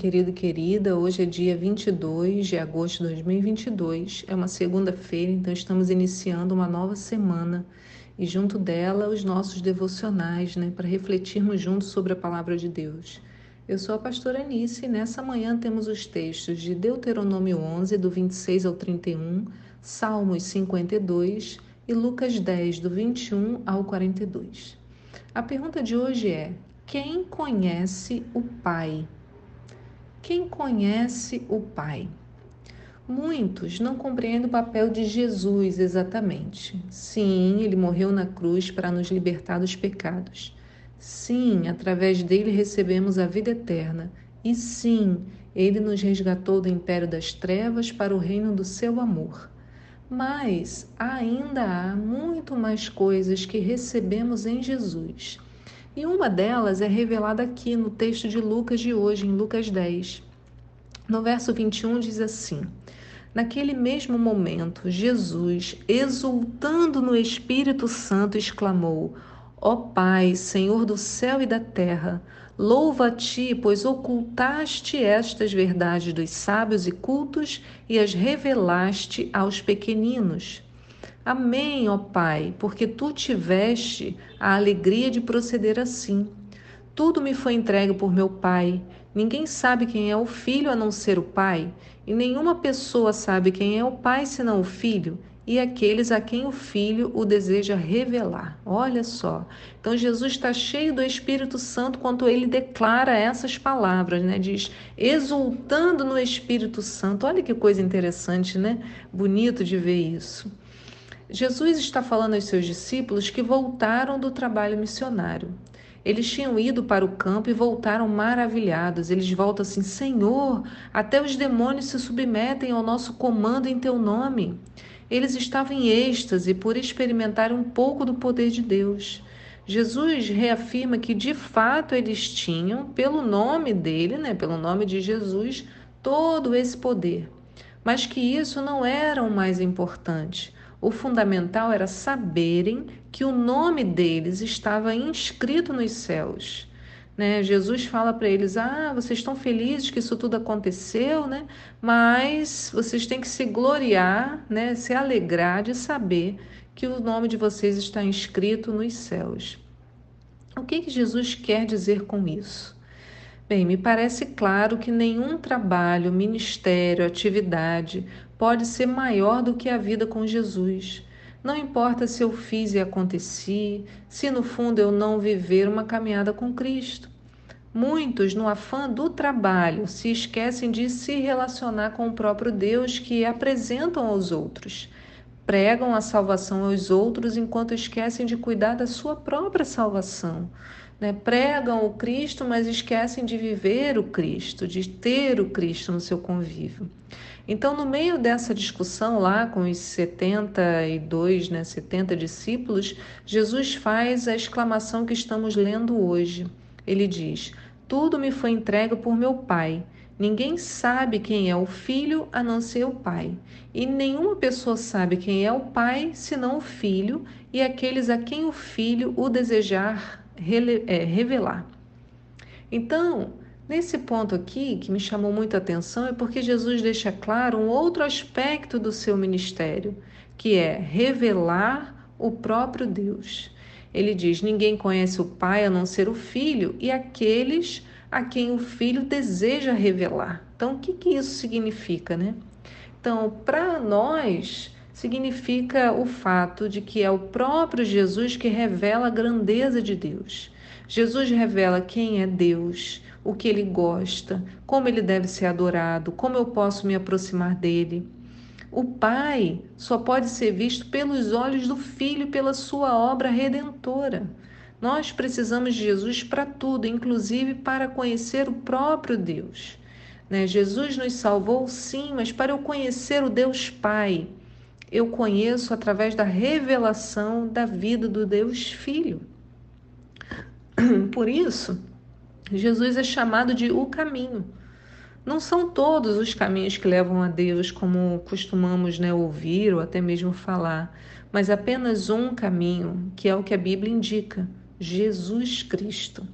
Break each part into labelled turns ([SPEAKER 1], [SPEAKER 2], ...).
[SPEAKER 1] Querido e querida. Hoje é dia 22 de agosto de 2022. É uma segunda-feira, então estamos iniciando uma nova semana e junto dela os nossos devocionais, né, para refletirmos juntos sobre a palavra de Deus. Eu sou a pastora Anice e nessa manhã temos os textos de Deuteronômio 11, do 26 ao 31, Salmos 52 e Lucas 10, do 21 ao 42. A pergunta de hoje é: quem conhece o Pai? Quem conhece o Pai? Muitos não compreendem o papel de Jesus exatamente. Sim, ele morreu na cruz para nos libertar dos pecados. Sim, através dele recebemos a vida eterna. E sim, ele nos resgatou do império das trevas para o reino do seu amor. Mas ainda há muito mais coisas que recebemos em Jesus e uma delas é revelada aqui no texto de Lucas de hoje, em Lucas 10. No verso 21 diz assim: Naquele mesmo momento, Jesus, exultando no Espírito Santo, exclamou: Ó Pai, Senhor do céu e da terra, louva a ti, pois ocultaste estas verdades dos sábios e cultos e as revelaste aos pequeninos. Amém, ó Pai, porque tu tiveste a alegria de proceder assim. Tudo me foi entregue por meu Pai. Ninguém sabe quem é o filho a não ser o Pai, e nenhuma pessoa sabe quem é o Pai senão o filho, e aqueles a quem o Filho o deseja revelar. Olha só. Então Jesus está cheio do Espírito Santo quando ele declara essas palavras, né? Diz, exultando no Espírito Santo. Olha que coisa interessante, né? Bonito de ver isso. Jesus está falando aos seus discípulos que voltaram do trabalho missionário. Eles tinham ido para o campo e voltaram maravilhados. Eles voltam assim: Senhor, até os demônios se submetem ao nosso comando em teu nome. Eles estavam em êxtase por experimentar um pouco do poder de Deus. Jesus reafirma que de fato eles tinham, pelo nome dele, né, pelo nome de Jesus, todo esse poder, mas que isso não era o mais importante. O fundamental era saberem que o nome deles estava inscrito nos céus. Né? Jesus fala para eles: Ah, vocês estão felizes que isso tudo aconteceu, né? mas vocês têm que se gloriar, né? se alegrar de saber que o nome de vocês está inscrito nos céus. O que, que Jesus quer dizer com isso? Bem, me parece claro que nenhum trabalho, ministério, atividade pode ser maior do que a vida com Jesus. Não importa se eu fiz e aconteci, se no fundo eu não viver uma caminhada com Cristo. Muitos, no afã do trabalho, se esquecem de se relacionar com o próprio Deus que apresentam aos outros. Pregam a salvação aos outros enquanto esquecem de cuidar da sua própria salvação né, pregam o Cristo, mas esquecem de viver o Cristo, de ter o Cristo no seu convívio. Então, no meio dessa discussão lá com os 72, né, 70 discípulos, Jesus faz a exclamação que estamos lendo hoje. Ele diz: Tudo me foi entregue por meu Pai. Ninguém sabe quem é o filho a não ser o pai. E nenhuma pessoa sabe quem é o pai senão o filho e aqueles a quem o filho o desejar é, revelar. Então, nesse ponto aqui, que me chamou muita atenção, é porque Jesus deixa claro um outro aspecto do seu ministério, que é revelar o próprio Deus. Ele diz: Ninguém conhece o Pai a não ser o Filho e aqueles a quem o Filho deseja revelar. Então, o que, que isso significa, né? Então, para nós, significa o fato de que é o próprio Jesus que revela a grandeza de Deus. Jesus revela quem é Deus, o que ele gosta, como ele deve ser adorado, como eu posso me aproximar dele. O Pai só pode ser visto pelos olhos do Filho pela sua obra redentora. Nós precisamos de Jesus para tudo, inclusive para conhecer o próprio Deus. Né? Jesus nos salvou, sim, mas para eu conhecer o Deus Pai, eu conheço através da revelação da vida do Deus Filho. Por isso, Jesus é chamado de o caminho. Não são todos os caminhos que levam a Deus, como costumamos né, ouvir ou até mesmo falar, mas apenas um caminho, que é o que a Bíblia indica: Jesus Cristo.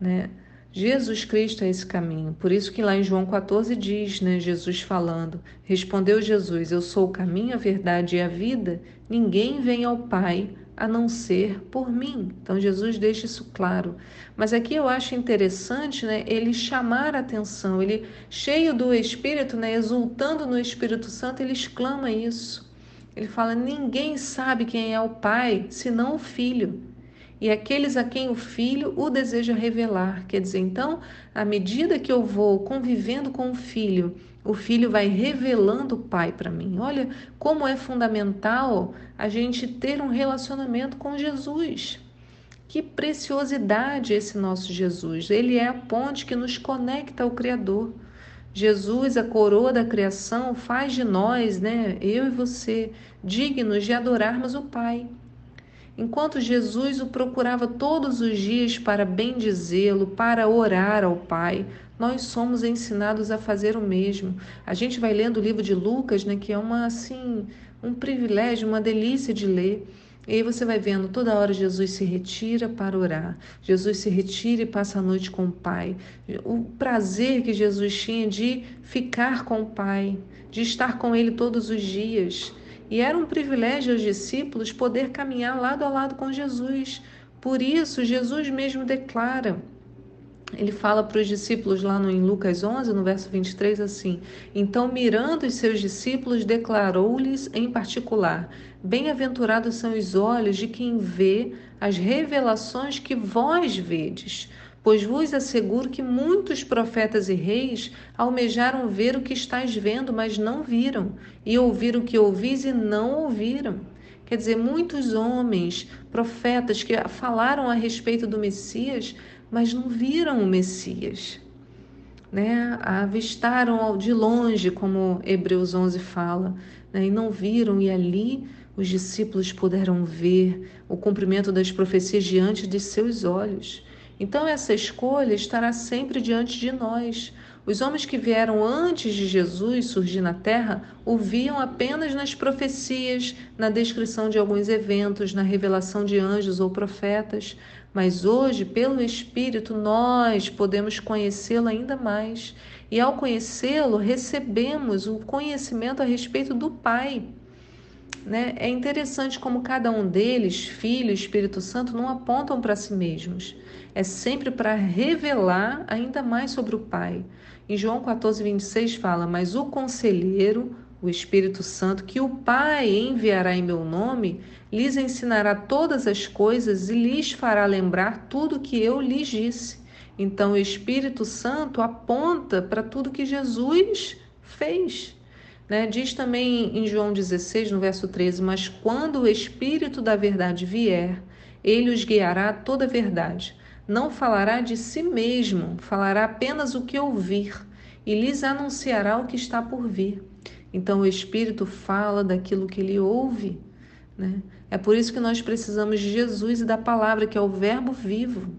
[SPEAKER 1] Né? Jesus Cristo é esse caminho. Por isso que lá em João 14 diz, né, Jesus falando, respondeu Jesus: Eu sou o caminho, a verdade e a vida. Ninguém vem ao Pai a não ser por mim. Então Jesus deixa isso claro. Mas aqui eu acho interessante, né, ele chamar a atenção, ele cheio do Espírito, né, exultando no Espírito Santo, ele exclama isso. Ele fala: "Ninguém sabe quem é o Pai, senão o Filho" e aqueles a quem o filho o deseja revelar. Quer dizer, então, à medida que eu vou convivendo com o filho, o filho vai revelando o pai para mim. Olha como é fundamental a gente ter um relacionamento com Jesus. Que preciosidade esse nosso Jesus! Ele é a ponte que nos conecta ao Criador. Jesus, a coroa da criação, faz de nós, né, eu e você, dignos de adorarmos o Pai. Enquanto Jesus o procurava todos os dias para bendizê-lo, para orar ao Pai, nós somos ensinados a fazer o mesmo. A gente vai lendo o livro de Lucas, né, que é uma assim, um privilégio, uma delícia de ler. E aí você vai vendo toda hora Jesus se retira para orar. Jesus se retira e passa a noite com o Pai. O prazer que Jesus tinha de ficar com o Pai, de estar com ele todos os dias. E era um privilégio aos discípulos poder caminhar lado a lado com Jesus. Por isso, Jesus mesmo declara. Ele fala para os discípulos lá no, em Lucas 11, no verso 23, assim: Então, mirando os seus discípulos, declarou-lhes em particular: Bem-aventurados são os olhos de quem vê as revelações que vós vedes Pois vos asseguro que muitos profetas e reis almejaram ver o que estáis vendo, mas não viram, e ouvir o que ouvis e não ouviram. Quer dizer, muitos homens, profetas que falaram a respeito do Messias, mas não viram o Messias. Né? Avistaram de longe, como Hebreus 11 fala, né? e não viram, e ali os discípulos puderam ver o cumprimento das profecias diante de seus olhos. Então, essa escolha estará sempre diante de nós. Os homens que vieram antes de Jesus surgir na terra ouviam apenas nas profecias, na descrição de alguns eventos, na revelação de anjos ou profetas. Mas hoje, pelo Espírito, nós podemos conhecê-lo ainda mais. E ao conhecê-lo, recebemos o conhecimento a respeito do Pai. Né? É interessante como cada um deles, Filho e Espírito Santo, não apontam para si mesmos é sempre para revelar ainda mais sobre o Pai. Em João 14, 26 fala: Mas o conselheiro, o Espírito Santo, que o Pai enviará em meu nome, lhes ensinará todas as coisas e lhes fará lembrar tudo que eu lhes disse. Então, o Espírito Santo aponta para tudo que Jesus fez. Né? Diz também em João 16, no verso 13: Mas quando o Espírito da Verdade vier, ele os guiará a toda a verdade não falará de si mesmo, falará apenas o que ouvir e lhes anunciará o que está por vir. Então o Espírito fala daquilo que ele ouve. Né? É por isso que nós precisamos de Jesus e da palavra, que é o Verbo vivo.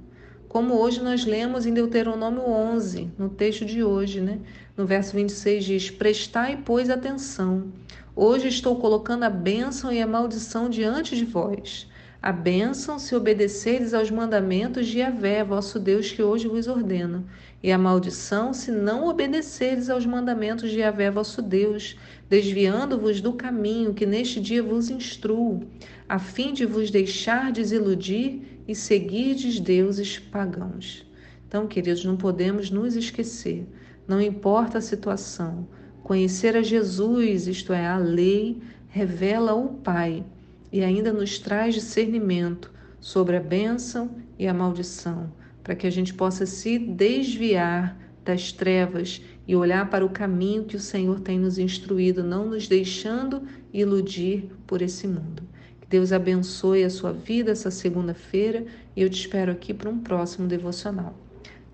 [SPEAKER 1] Como hoje nós lemos em Deuteronômio 11, no texto de hoje, né? no verso 26 diz: Prestai, pois, atenção. Hoje estou colocando a bênção e a maldição diante de vós a bênção se obedeceres aos mandamentos de Yahvé, vosso Deus, que hoje vos ordeno, e a maldição se não obedeceres aos mandamentos de Yahvé, vosso Deus, desviando-vos do caminho que neste dia vos instruo, a fim de vos deixar desiludir e seguirdes deuses pagãos. Então, queridos, não podemos nos esquecer, não importa a situação, conhecer a Jesus, isto é, a lei, revela o Pai e ainda nos traz discernimento sobre a bênção e a maldição, para que a gente possa se desviar das trevas e olhar para o caminho que o Senhor tem nos instruído, não nos deixando iludir por esse mundo. Que Deus abençoe a sua vida essa segunda-feira e eu te espero aqui para um próximo devocional.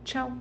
[SPEAKER 1] Tchau!